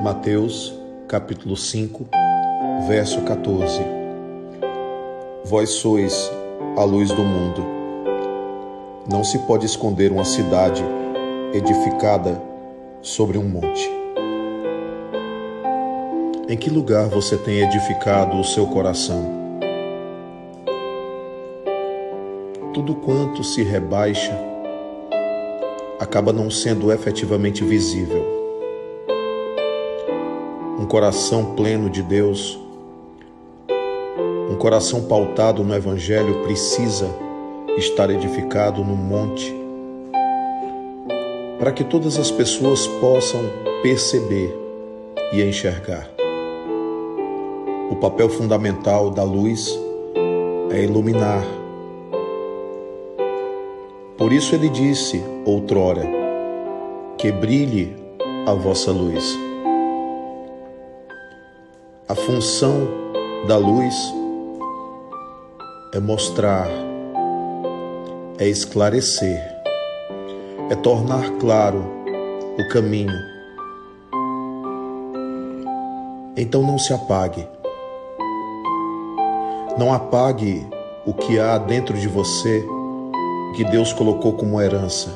Mateus, capítulo 5, verso 14. Vós sois a luz do mundo. Não se pode esconder uma cidade edificada sobre um monte. Em que lugar você tem edificado o seu coração? Tudo quanto se rebaixa acaba não sendo efetivamente visível um coração pleno de Deus, um coração pautado no Evangelho precisa estar edificado no monte, para que todas as pessoas possam perceber e enxergar. O papel fundamental da luz é iluminar. Por isso ele disse outrora: que brilhe a vossa luz. A função da luz é mostrar, é esclarecer, é tornar claro o caminho. Então não se apague. Não apague o que há dentro de você que Deus colocou como herança.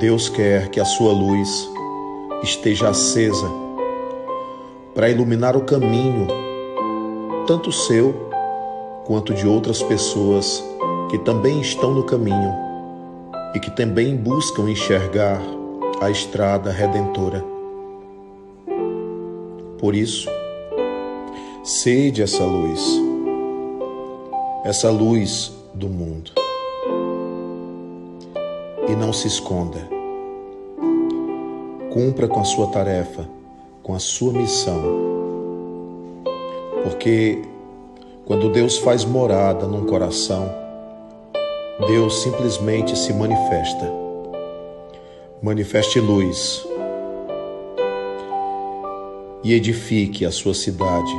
Deus quer que a sua luz esteja acesa para iluminar o caminho, tanto seu quanto de outras pessoas que também estão no caminho e que também buscam enxergar a estrada redentora. Por isso, sede essa luz, essa luz do mundo. E não se esconda. Cumpra com a sua tarefa com a sua missão. Porque quando Deus faz morada num coração, Deus simplesmente se manifesta. Manifeste luz e edifique a sua cidade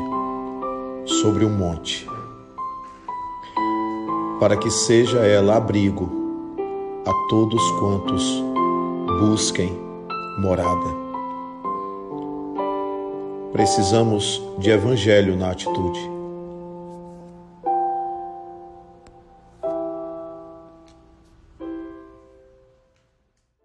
sobre um monte, para que seja ela abrigo a todos quantos busquem morada. Precisamos de evangelho na atitude.